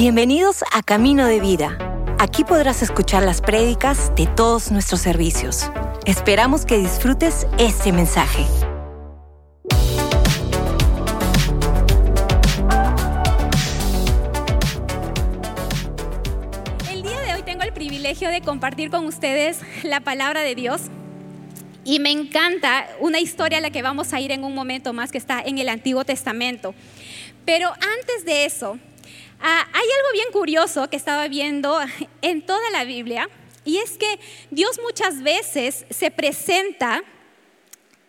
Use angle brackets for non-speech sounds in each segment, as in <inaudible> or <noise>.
Bienvenidos a Camino de Vida. Aquí podrás escuchar las prédicas de todos nuestros servicios. Esperamos que disfrutes este mensaje. El día de hoy tengo el privilegio de compartir con ustedes la palabra de Dios. Y me encanta una historia a la que vamos a ir en un momento más que está en el Antiguo Testamento. Pero antes de eso, Ah, hay algo bien curioso que estaba viendo en toda la Biblia y es que Dios muchas veces se presenta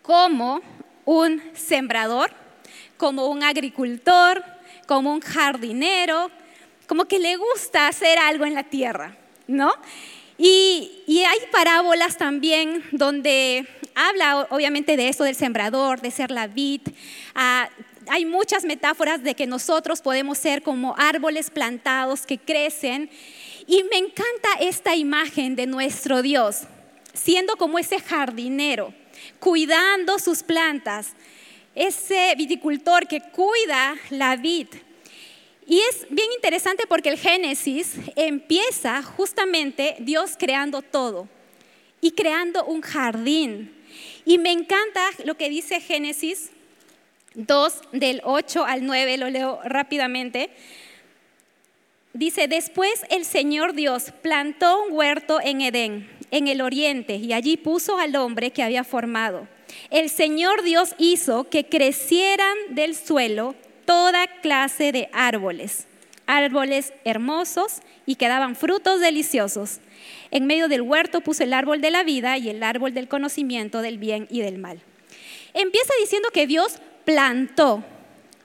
como un sembrador, como un agricultor, como un jardinero, como que le gusta hacer algo en la tierra, ¿no? Y, hay parábolas también donde habla obviamente de eso del sembrador, de ser la vid. Ah, hay muchas metáforas de que nosotros podemos ser como árboles plantados que crecen. Y me encanta esta imagen de nuestro Dios, siendo como ese jardinero, cuidando sus plantas, ese viticultor que cuida la vid. Y es bien interesante porque el Génesis empieza justamente Dios creando todo y creando un jardín. Y me encanta lo que dice Génesis 2 del 8 al 9, lo leo rápidamente. Dice, después el Señor Dios plantó un huerto en Edén, en el oriente, y allí puso al hombre que había formado. El Señor Dios hizo que crecieran del suelo toda clase de árboles, árboles hermosos y que daban frutos deliciosos. En medio del huerto puso el árbol de la vida y el árbol del conocimiento del bien y del mal. Empieza diciendo que Dios plantó,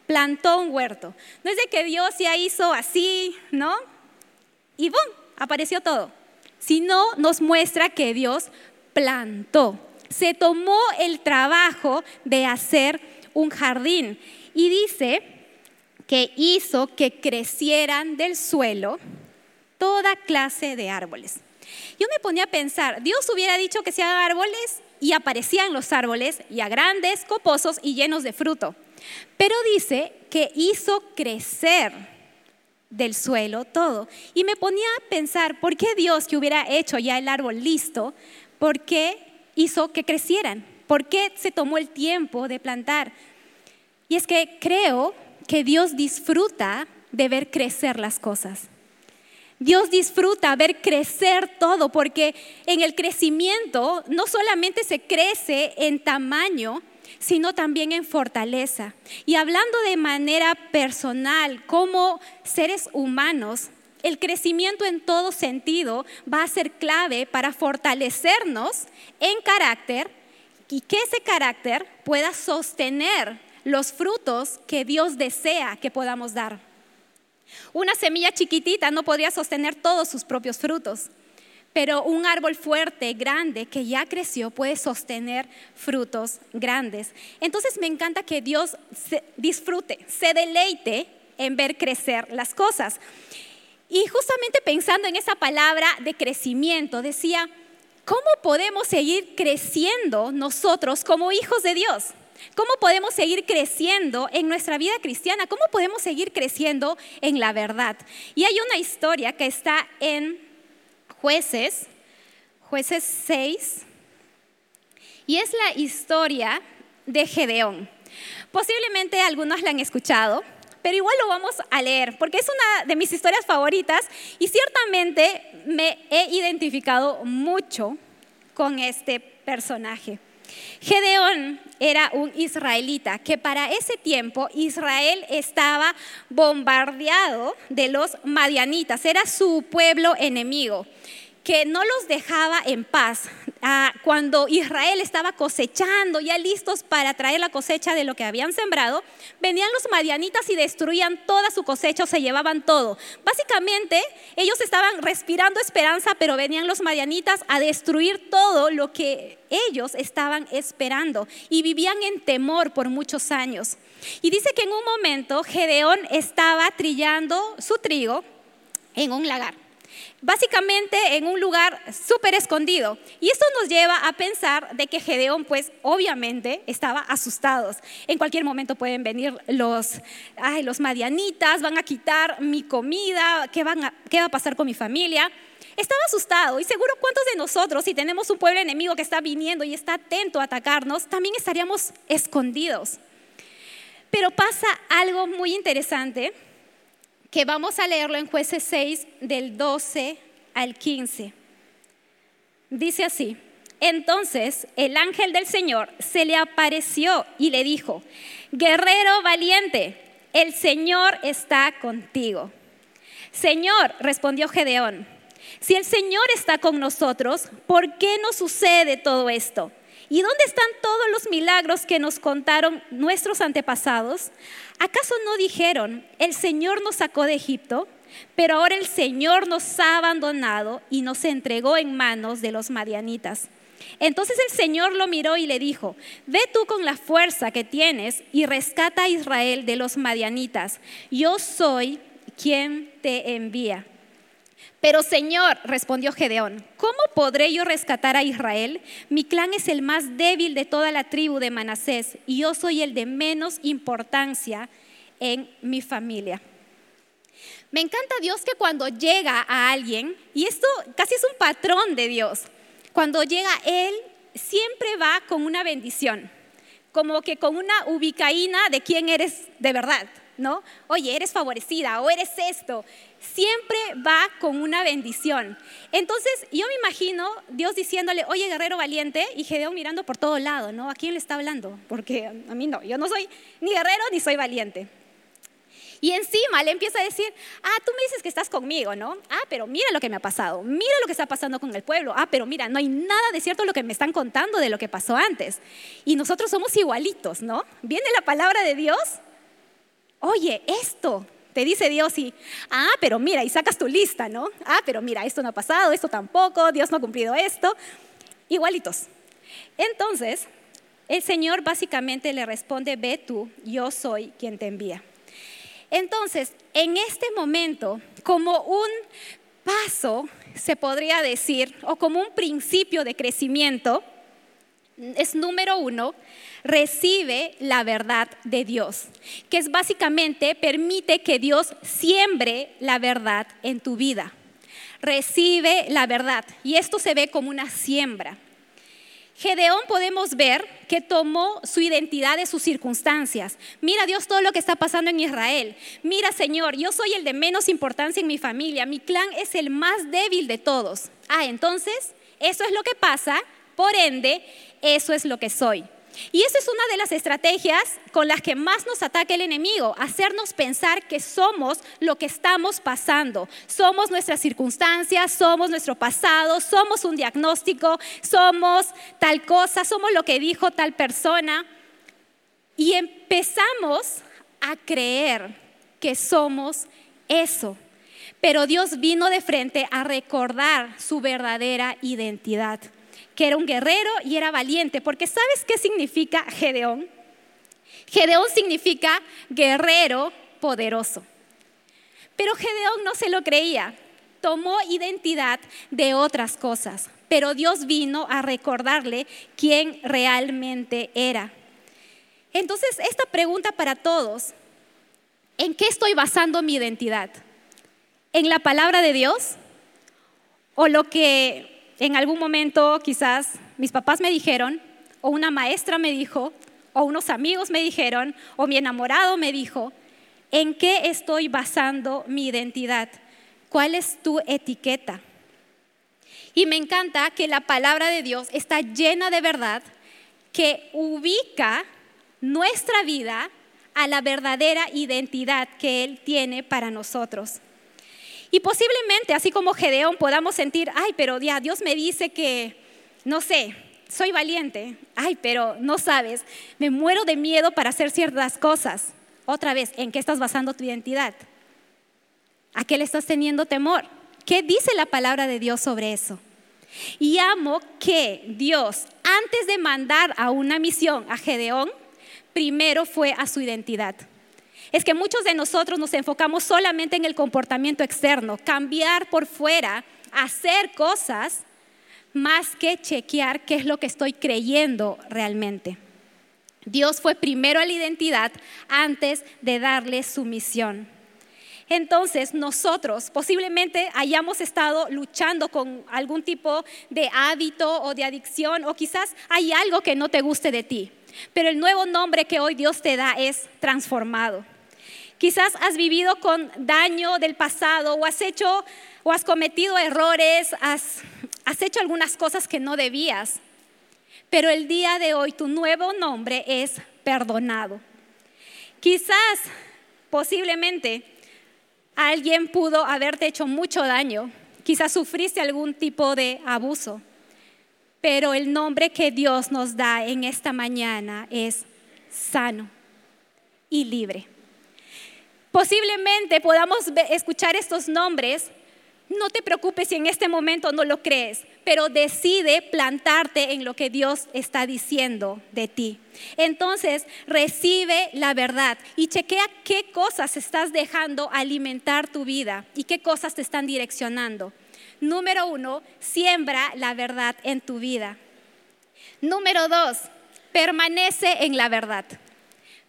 plantó un huerto. No es de que Dios ya hizo así, ¿no? Y ¡bum! Apareció todo. Sino nos muestra que Dios plantó. Se tomó el trabajo de hacer un jardín y dice que hizo que crecieran del suelo toda clase de árboles. Yo me ponía a pensar, Dios hubiera dicho que sean árboles y aparecían los árboles ya grandes, coposos y llenos de fruto. Pero dice que hizo crecer del suelo todo. Y me ponía a pensar, ¿por qué Dios que hubiera hecho ya el árbol listo, por qué hizo que crecieran? ¿Por qué se tomó el tiempo de plantar? Y es que creo que Dios disfruta de ver crecer las cosas. Dios disfruta ver crecer todo porque en el crecimiento no solamente se crece en tamaño, sino también en fortaleza. Y hablando de manera personal, como seres humanos, el crecimiento en todo sentido va a ser clave para fortalecernos en carácter y que ese carácter pueda sostener los frutos que Dios desea que podamos dar. Una semilla chiquitita no podría sostener todos sus propios frutos, pero un árbol fuerte, grande, que ya creció, puede sostener frutos grandes. Entonces me encanta que Dios disfrute, se deleite en ver crecer las cosas. Y justamente pensando en esa palabra de crecimiento, decía, ¿cómo podemos seguir creciendo nosotros como hijos de Dios? ¿Cómo podemos seguir creciendo en nuestra vida cristiana? ¿Cómo podemos seguir creciendo en la verdad? Y hay una historia que está en jueces, jueces 6, y es la historia de Gedeón. Posiblemente algunos la han escuchado, pero igual lo vamos a leer, porque es una de mis historias favoritas y ciertamente me he identificado mucho con este personaje. Gedeón era un israelita que para ese tiempo Israel estaba bombardeado de los madianitas, era su pueblo enemigo que no los dejaba en paz. Ah, cuando Israel estaba cosechando, ya listos para traer la cosecha de lo que habían sembrado, venían los madianitas y destruían toda su cosecha, o se llevaban todo. Básicamente, ellos estaban respirando esperanza, pero venían los madianitas a destruir todo lo que ellos estaban esperando y vivían en temor por muchos años. Y dice que en un momento Gedeón estaba trillando su trigo en un lagar. Básicamente en un lugar súper escondido. Y esto nos lleva a pensar de que Gedeón, pues obviamente estaba asustado. En cualquier momento pueden venir los, ay, los madianitas, van a quitar mi comida, ¿qué, ¿qué va a pasar con mi familia? Estaba asustado y seguro cuántos de nosotros, si tenemos un pueblo enemigo que está viniendo y está atento a atacarnos, también estaríamos escondidos. Pero pasa algo muy interesante que vamos a leerlo en jueces 6 del 12 al 15. Dice así, entonces el ángel del Señor se le apareció y le dijo, guerrero valiente, el Señor está contigo. Señor, respondió Gedeón, si el Señor está con nosotros, ¿por qué nos sucede todo esto? ¿Y dónde están todos los milagros que nos contaron nuestros antepasados? ¿Acaso no dijeron, el Señor nos sacó de Egipto, pero ahora el Señor nos ha abandonado y nos entregó en manos de los madianitas? Entonces el Señor lo miró y le dijo, ve tú con la fuerza que tienes y rescata a Israel de los madianitas. Yo soy quien te envía. Pero Señor, respondió Gedeón, ¿cómo podré yo rescatar a Israel? Mi clan es el más débil de toda la tribu de Manasés y yo soy el de menos importancia en mi familia. Me encanta Dios que cuando llega a alguien, y esto casi es un patrón de Dios, cuando llega Él siempre va con una bendición, como que con una ubicaína de quién eres de verdad. ¿no? Oye, eres favorecida o eres esto. Siempre va con una bendición. Entonces, yo me imagino Dios diciéndole, oye, guerrero valiente, y Gedeón mirando por todo lado, ¿no? ¿A quién le está hablando? Porque a mí no, yo no soy ni guerrero ni soy valiente. Y encima le empieza a decir, ah, tú me dices que estás conmigo, ¿no? Ah, pero mira lo que me ha pasado, mira lo que está pasando con el pueblo. Ah, pero mira, no hay nada de cierto lo que me están contando de lo que pasó antes. Y nosotros somos igualitos, ¿no? Viene la palabra de Dios oye, esto, te dice Dios y, ah, pero mira, y sacas tu lista, ¿no? Ah, pero mira, esto no ha pasado, esto tampoco, Dios no ha cumplido esto, igualitos. Entonces, el Señor básicamente le responde, ve tú, yo soy quien te envía. Entonces, en este momento, como un paso, se podría decir, o como un principio de crecimiento, es número uno, recibe la verdad de Dios, que es básicamente permite que Dios siembre la verdad en tu vida. Recibe la verdad y esto se ve como una siembra. Gedeón podemos ver que tomó su identidad de sus circunstancias. Mira Dios todo lo que está pasando en Israel. Mira Señor, yo soy el de menos importancia en mi familia. Mi clan es el más débil de todos. Ah, entonces, eso es lo que pasa. Por ende, eso es lo que soy. Y esa es una de las estrategias con las que más nos ataca el enemigo, hacernos pensar que somos lo que estamos pasando, somos nuestras circunstancias, somos nuestro pasado, somos un diagnóstico, somos tal cosa, somos lo que dijo tal persona. Y empezamos a creer que somos eso. Pero Dios vino de frente a recordar su verdadera identidad que era un guerrero y era valiente, porque ¿sabes qué significa Gedeón? Gedeón significa guerrero poderoso. Pero Gedeón no se lo creía, tomó identidad de otras cosas, pero Dios vino a recordarle quién realmente era. Entonces, esta pregunta para todos, ¿en qué estoy basando mi identidad? ¿En la palabra de Dios? ¿O lo que en algún momento quizás mis papás me dijeron, o una maestra me dijo, o unos amigos me dijeron, o mi enamorado me dijo, ¿en qué estoy basando mi identidad? ¿Cuál es tu etiqueta? Y me encanta que la palabra de Dios está llena de verdad que ubica nuestra vida a la verdadera identidad que Él tiene para nosotros. Y posiblemente, así como Gedeón, podamos sentir, ay, pero ya Dios me dice que, no sé, soy valiente. Ay, pero no sabes, me muero de miedo para hacer ciertas cosas. Otra vez, ¿en qué estás basando tu identidad? ¿A qué le estás teniendo temor? ¿Qué dice la palabra de Dios sobre eso? Y amo que Dios, antes de mandar a una misión a Gedeón, primero fue a su identidad. Es que muchos de nosotros nos enfocamos solamente en el comportamiento externo, cambiar por fuera, hacer cosas, más que chequear qué es lo que estoy creyendo realmente. Dios fue primero a la identidad antes de darle su misión. Entonces nosotros posiblemente hayamos estado luchando con algún tipo de hábito o de adicción o quizás hay algo que no te guste de ti, pero el nuevo nombre que hoy Dios te da es transformado. Quizás has vivido con daño del pasado o has hecho o has cometido errores, has, has hecho algunas cosas que no debías, pero el día de hoy tu nuevo nombre es perdonado. Quizás, posiblemente, alguien pudo haberte hecho mucho daño, quizás sufriste algún tipo de abuso, pero el nombre que Dios nos da en esta mañana es sano y libre. Posiblemente podamos escuchar estos nombres no te preocupes si en este momento no lo crees, pero decide plantarte en lo que Dios está diciendo de ti. Entonces, recibe la verdad y chequea qué cosas estás dejando alimentar tu vida y qué cosas te están direccionando. Número uno, siembra la verdad en tu vida. Número dos, permanece en la verdad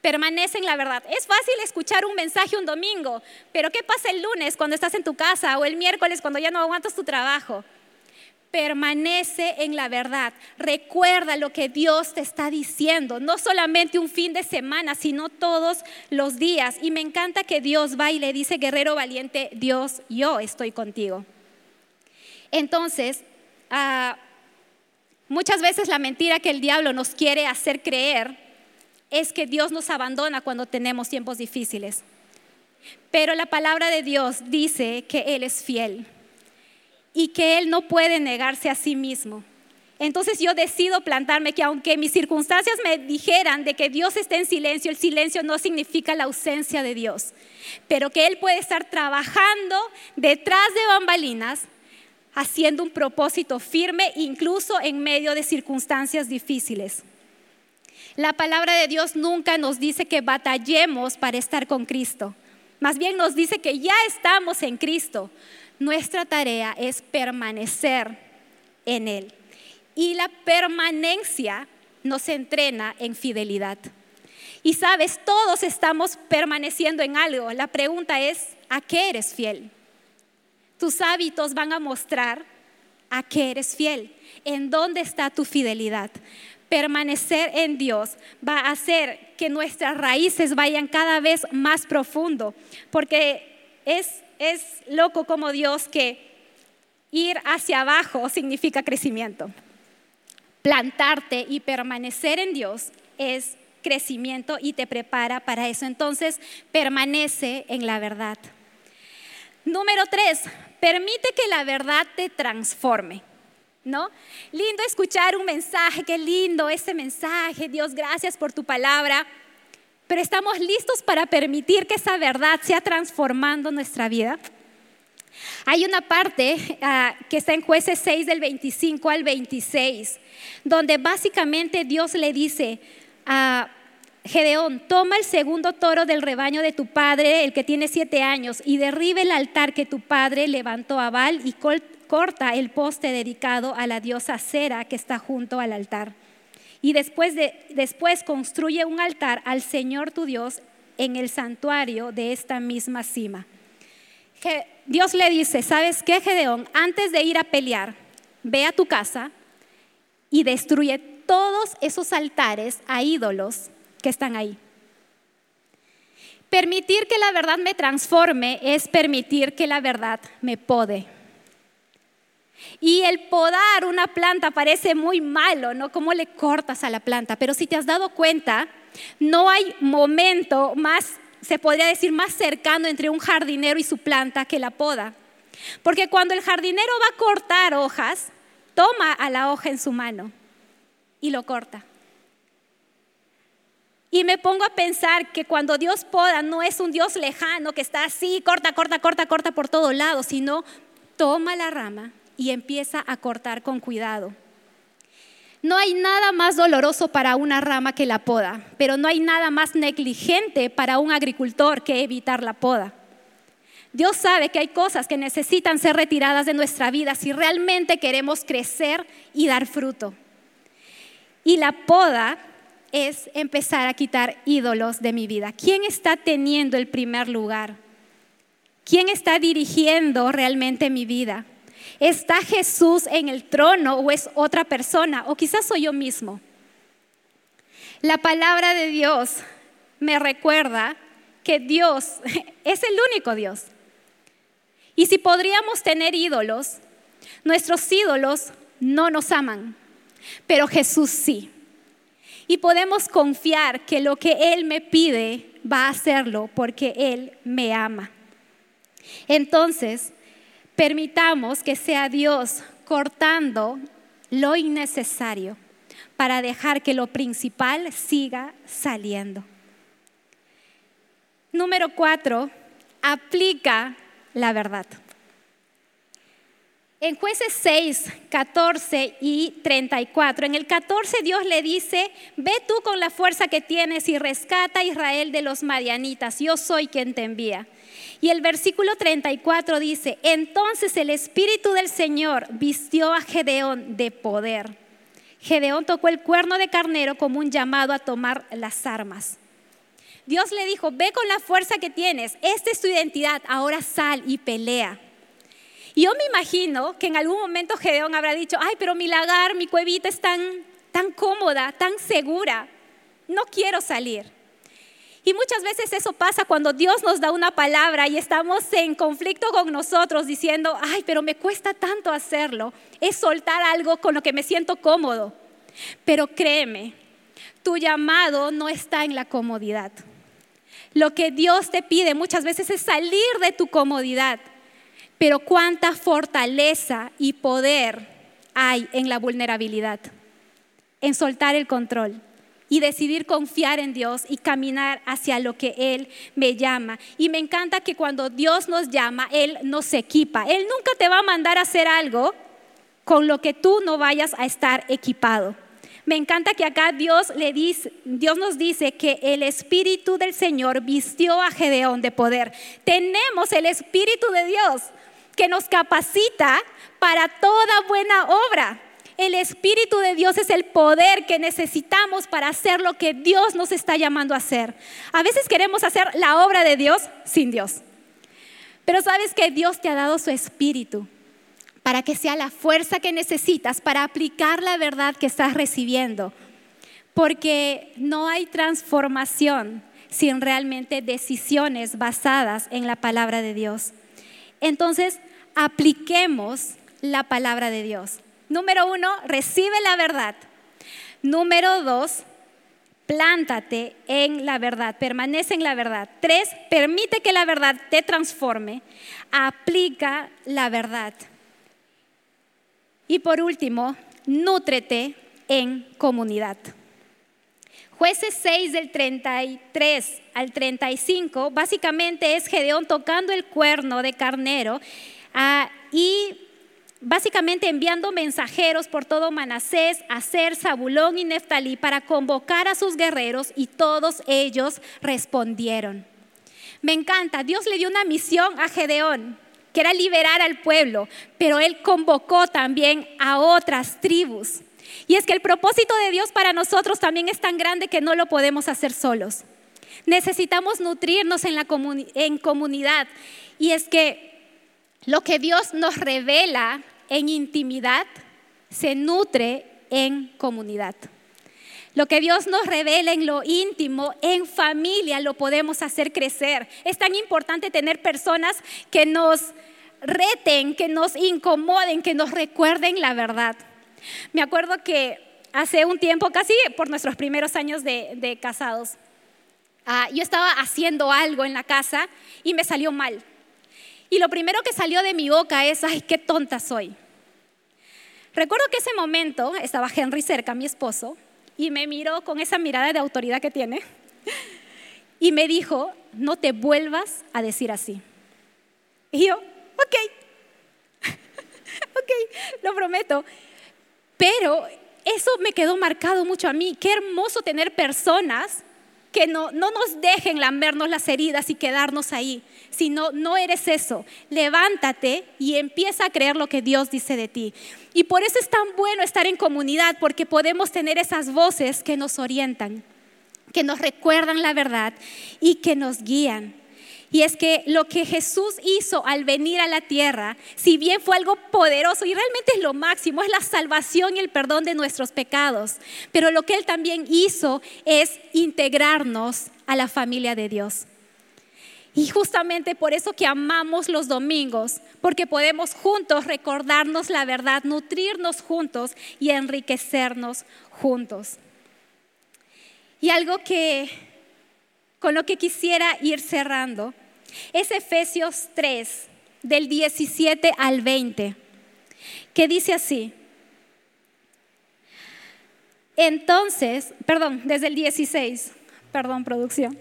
permanece en la verdad. Es fácil escuchar un mensaje un domingo, pero ¿qué pasa el lunes cuando estás en tu casa o el miércoles cuando ya no aguantas tu trabajo? Permanece en la verdad. Recuerda lo que Dios te está diciendo, no solamente un fin de semana, sino todos los días. Y me encanta que Dios va y le dice, guerrero valiente, Dios, yo estoy contigo. Entonces, ah, muchas veces la mentira que el diablo nos quiere hacer creer es que Dios nos abandona cuando tenemos tiempos difíciles. Pero la palabra de Dios dice que Él es fiel y que Él no puede negarse a sí mismo. Entonces yo decido plantarme que aunque mis circunstancias me dijeran de que Dios está en silencio, el silencio no significa la ausencia de Dios, pero que Él puede estar trabajando detrás de bambalinas, haciendo un propósito firme, incluso en medio de circunstancias difíciles. La palabra de Dios nunca nos dice que batallemos para estar con Cristo. Más bien nos dice que ya estamos en Cristo. Nuestra tarea es permanecer en Él. Y la permanencia nos entrena en fidelidad. Y sabes, todos estamos permaneciendo en algo. La pregunta es, ¿a qué eres fiel? Tus hábitos van a mostrar a qué eres fiel. ¿En dónde está tu fidelidad? Permanecer en Dios va a hacer que nuestras raíces vayan cada vez más profundo, porque es, es loco como Dios que ir hacia abajo significa crecimiento. Plantarte y permanecer en Dios es crecimiento y te prepara para eso. Entonces, permanece en la verdad. Número tres, permite que la verdad te transforme. ¿No? Lindo escuchar un mensaje, qué lindo ese mensaje, Dios, gracias por tu palabra. Pero estamos listos para permitir que esa verdad sea transformando nuestra vida. Hay una parte ah, que está en jueces 6 del 25 al 26, donde básicamente Dios le dice a Gedeón, toma el segundo toro del rebaño de tu padre, el que tiene siete años, y derribe el altar que tu padre levantó a Baal y corta el poste dedicado a la diosa Cera que está junto al altar. Y después, después construye un altar al Señor tu Dios en el santuario de esta misma cima. Dios le dice, ¿sabes qué, Gedeón? Antes de ir a pelear, ve a tu casa y destruye todos esos altares a ídolos que están ahí. Permitir que la verdad me transforme es permitir que la verdad me pode. Y el podar una planta parece muy malo, ¿no? ¿Cómo le cortas a la planta? Pero si te has dado cuenta, no hay momento más, se podría decir, más cercano entre un jardinero y su planta que la poda. Porque cuando el jardinero va a cortar hojas, toma a la hoja en su mano y lo corta. Y me pongo a pensar que cuando Dios poda no es un Dios lejano que está así, corta, corta, corta, corta por todos lados, sino toma la rama y empieza a cortar con cuidado. No hay nada más doloroso para una rama que la poda, pero no hay nada más negligente para un agricultor que evitar la poda. Dios sabe que hay cosas que necesitan ser retiradas de nuestra vida si realmente queremos crecer y dar fruto. Y la poda es empezar a quitar ídolos de mi vida. ¿Quién está teniendo el primer lugar? ¿Quién está dirigiendo realmente mi vida? ¿Está Jesús en el trono o es otra persona? O quizás soy yo mismo. La palabra de Dios me recuerda que Dios <laughs> es el único Dios. Y si podríamos tener ídolos, nuestros ídolos no nos aman, pero Jesús sí. Y podemos confiar que lo que Él me pide va a hacerlo porque Él me ama. Entonces, permitamos que sea Dios cortando lo innecesario para dejar que lo principal siga saliendo. Número cuatro, aplica la verdad. En jueces 6, 14 y 34, en el 14 Dios le dice, ve tú con la fuerza que tienes y rescata a Israel de los madianitas, yo soy quien te envía. Y el versículo 34 dice, entonces el Espíritu del Señor vistió a Gedeón de poder. Gedeón tocó el cuerno de carnero como un llamado a tomar las armas. Dios le dijo, ve con la fuerza que tienes, esta es tu identidad, ahora sal y pelea. Y yo me imagino que en algún momento Gedeón habrá dicho, ay, pero mi lagar, mi cuevita es tan, tan cómoda, tan segura, no quiero salir. Y muchas veces eso pasa cuando Dios nos da una palabra y estamos en conflicto con nosotros diciendo, ay, pero me cuesta tanto hacerlo. Es soltar algo con lo que me siento cómodo. Pero créeme, tu llamado no está en la comodidad. Lo que Dios te pide muchas veces es salir de tu comodidad. Pero cuánta fortaleza y poder hay en la vulnerabilidad, en soltar el control y decidir confiar en Dios y caminar hacia lo que Él me llama. Y me encanta que cuando Dios nos llama, Él nos equipa. Él nunca te va a mandar a hacer algo con lo que tú no vayas a estar equipado. Me encanta que acá Dios, le dice, Dios nos dice que el Espíritu del Señor vistió a Gedeón de poder. Tenemos el Espíritu de Dios que nos capacita para toda buena obra. El Espíritu de Dios es el poder que necesitamos para hacer lo que Dios nos está llamando a hacer. A veces queremos hacer la obra de Dios sin Dios. Pero sabes que Dios te ha dado su Espíritu para que sea la fuerza que necesitas para aplicar la verdad que estás recibiendo. Porque no hay transformación sin realmente decisiones basadas en la palabra de Dios. Entonces, apliquemos la palabra de Dios. Número uno, recibe la verdad. Número dos, plántate en la verdad, permanece en la verdad. Tres, permite que la verdad te transforme, aplica la verdad. Y por último, nútrete en comunidad. Jueces 6 del 33 al 35, básicamente es Gedeón tocando el cuerno de carnero ah, y básicamente enviando mensajeros por todo Manasés, Aser, Zabulón y Neftalí para convocar a sus guerreros y todos ellos respondieron. Me encanta, Dios le dio una misión a Gedeón, que era liberar al pueblo, pero él convocó también a otras tribus. Y es que el propósito de Dios para nosotros también es tan grande que no lo podemos hacer solos. Necesitamos nutrirnos en, la en comunidad. Y es que lo que Dios nos revela en intimidad se nutre en comunidad. Lo que Dios nos revela en lo íntimo, en familia, lo podemos hacer crecer. Es tan importante tener personas que nos reten, que nos incomoden, que nos recuerden la verdad. Me acuerdo que hace un tiempo, casi por nuestros primeros años de, casados, ah, yo estaba haciendo algo en la casa y me salió mal. Y lo primero que salió de mi boca es, ay, qué tonta soy. Recuerdo que ese momento estaba Henry cerca, mi esposo, y me miró con esa mirada de autoridad que tiene <laughs> y me dijo, no te vuelvas a decir así. Y yo, ok, <laughs> ok, lo prometo. Pero eso me quedó marcado mucho a mí. Qué hermoso tener personas que no, no nos dejen lambernos las heridas y quedarnos ahí, sino no eres eso. Levántate y empieza a creer lo que Dios dice de ti. Y por eso es tan bueno estar en comunidad, porque podemos tener esas voces que nos orientan, que nos recuerdan la verdad y que nos guían. Y es que lo que Jesús hizo al venir a la tierra, si bien fue algo poderoso y realmente es lo máximo, es la salvación y el perdón de nuestros pecados, pero lo que Él también hizo es integrarnos a la familia de Dios. Y justamente por eso que amamos los domingos, porque podemos juntos recordarnos la verdad, nutrirnos juntos y enriquecernos juntos. Y algo que con lo que quisiera ir cerrando es Efesios 3, del 17 al 20, que dice así. Entonces, perdón, desde el 16, perdón, producción.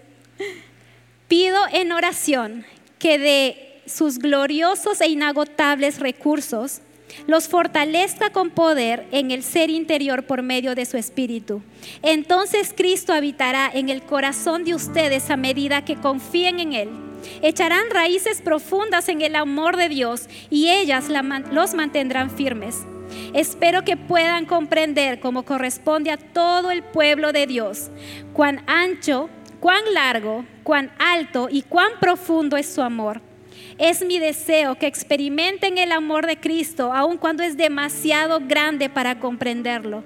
Pido en oración que de sus gloriosos e inagotables recursos los fortalezca con poder en el ser interior por medio de su espíritu. Entonces Cristo habitará en el corazón de ustedes a medida que confíen en Él. Echarán raíces profundas en el amor de Dios y ellas los mantendrán firmes. Espero que puedan comprender como corresponde a todo el pueblo de Dios, cuán ancho, cuán largo, cuán alto y cuán profundo es su amor es mi deseo que experimenten el amor de Cristo, aun cuando es demasiado grande para comprenderlo.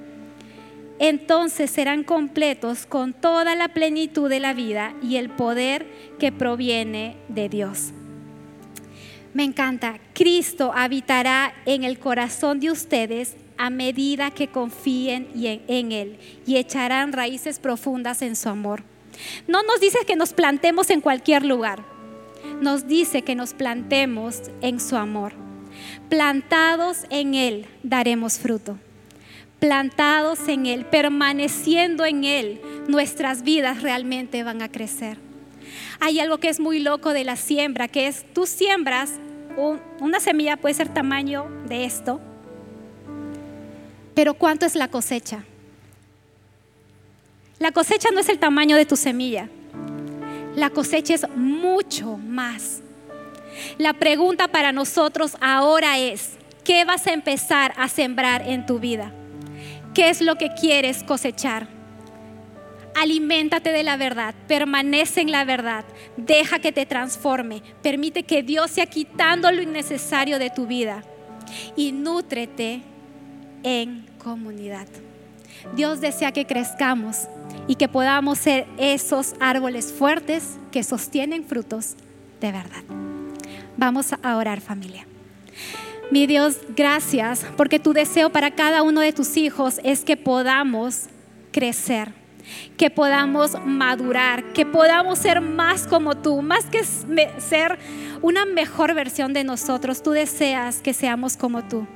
Entonces serán completos con toda la plenitud de la vida y el poder que proviene de Dios. Me encanta, Cristo habitará en el corazón de ustedes a medida que confíen en Él y echarán raíces profundas en su amor. No nos dice que nos plantemos en cualquier lugar nos dice que nos plantemos en su amor. Plantados en Él daremos fruto. Plantados en Él, permaneciendo en Él, nuestras vidas realmente van a crecer. Hay algo que es muy loco de la siembra, que es tú siembras, una semilla puede ser tamaño de esto, pero ¿cuánto es la cosecha? La cosecha no es el tamaño de tu semilla la cosecha es mucho más. La pregunta para nosotros ahora es, ¿qué vas a empezar a sembrar en tu vida? ¿Qué es lo que quieres cosechar? Aliméntate de la verdad, permanece en la verdad, deja que te transforme, permite que Dios sea quitando lo innecesario de tu vida y nútrete en comunidad. Dios desea que crezcamos y que podamos ser esos árboles fuertes que sostienen frutos de verdad. Vamos a orar familia. Mi Dios, gracias porque tu deseo para cada uno de tus hijos es que podamos crecer, que podamos madurar, que podamos ser más como tú, más que ser una mejor versión de nosotros. Tú deseas que seamos como tú.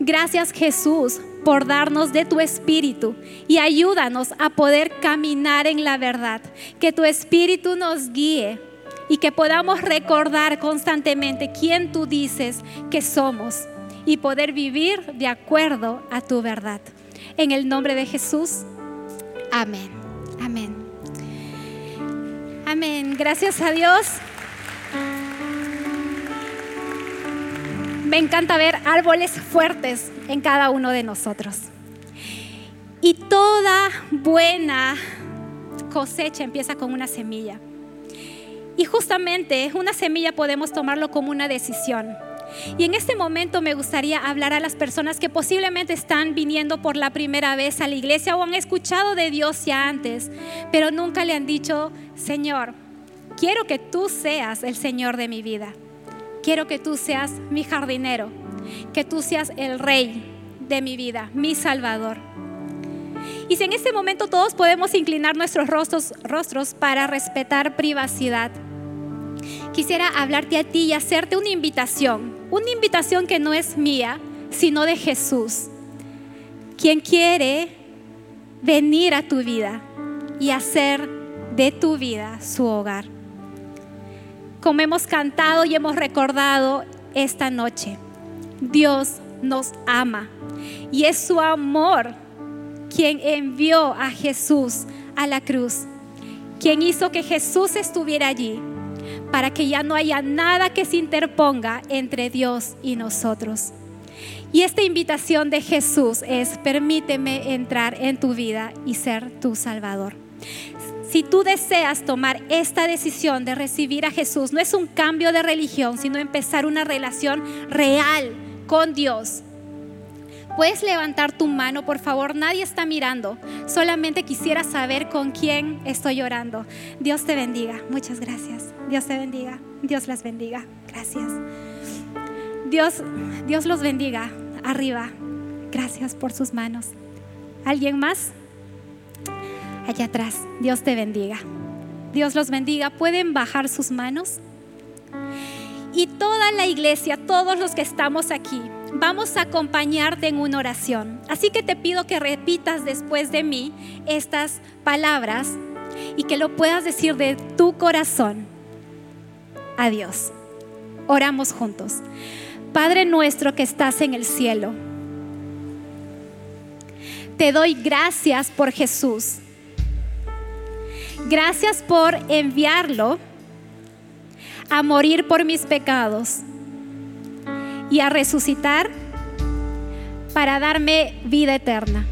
Gracias Jesús por darnos de tu espíritu y ayúdanos a poder caminar en la verdad. Que tu espíritu nos guíe y que podamos recordar constantemente quién tú dices que somos y poder vivir de acuerdo a tu verdad. En el nombre de Jesús, amén. Amén. Amén. Gracias a Dios. me encanta ver árboles fuertes en cada uno de nosotros. Y toda buena cosecha empieza con una semilla. Y justamente una semilla podemos tomarlo como una decisión. Y en este momento me gustaría hablar a las personas que posiblemente están viniendo por la primera vez a la iglesia o han escuchado de Dios ya antes, pero nunca le han dicho, Señor, quiero que tú seas el Señor de mi vida quiero que tú seas mi jardinero, que tú seas el rey de mi vida, mi salvador. Y si en este momento todos podemos inclinar nuestros rostros, rostros para respetar privacidad, quisiera hablarte a ti y hacerte una invitación, una invitación que no es mía, sino de Jesús, quien quiere venir a tu vida y hacer de tu vida su hogar como hemos cantado y hemos recordado esta noche. Dios nos ama y es su amor quien envió a Jesús a la cruz, quien hizo que Jesús estuviera allí, para que ya no haya nada que se interponga entre Dios y nosotros. Y esta invitación de Jesús es, permíteme entrar en tu vida y ser tu Salvador. Si tú deseas tomar esta decisión de recibir a Jesús, no es un cambio de religión, sino empezar una relación real con Dios. Puedes levantar tu mano, por favor, nadie está mirando. Solamente quisiera saber con quién estoy orando. Dios te bendiga. Muchas gracias. Dios te bendiga. Dios las bendiga. Gracias. Dios, Dios los bendiga. Arriba. Gracias por sus manos. ¿Alguien más? Allá atrás. Dios te bendiga. Dios los bendiga. ¿Pueden bajar sus manos? Y toda la iglesia, todos los que estamos aquí, vamos a acompañarte en una oración. Así que te pido que repitas después de mí estas palabras y que lo puedas decir de tu corazón a Dios. Oramos juntos. Padre nuestro que estás en el cielo, te doy gracias por Jesús. Gracias por enviarlo a morir por mis pecados y a resucitar para darme vida eterna.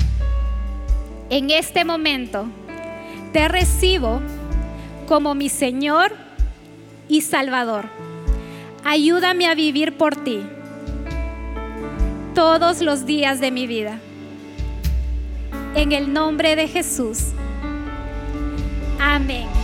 En este momento te recibo como mi Señor y Salvador. Ayúdame a vivir por ti todos los días de mi vida. En el nombre de Jesús. Amén.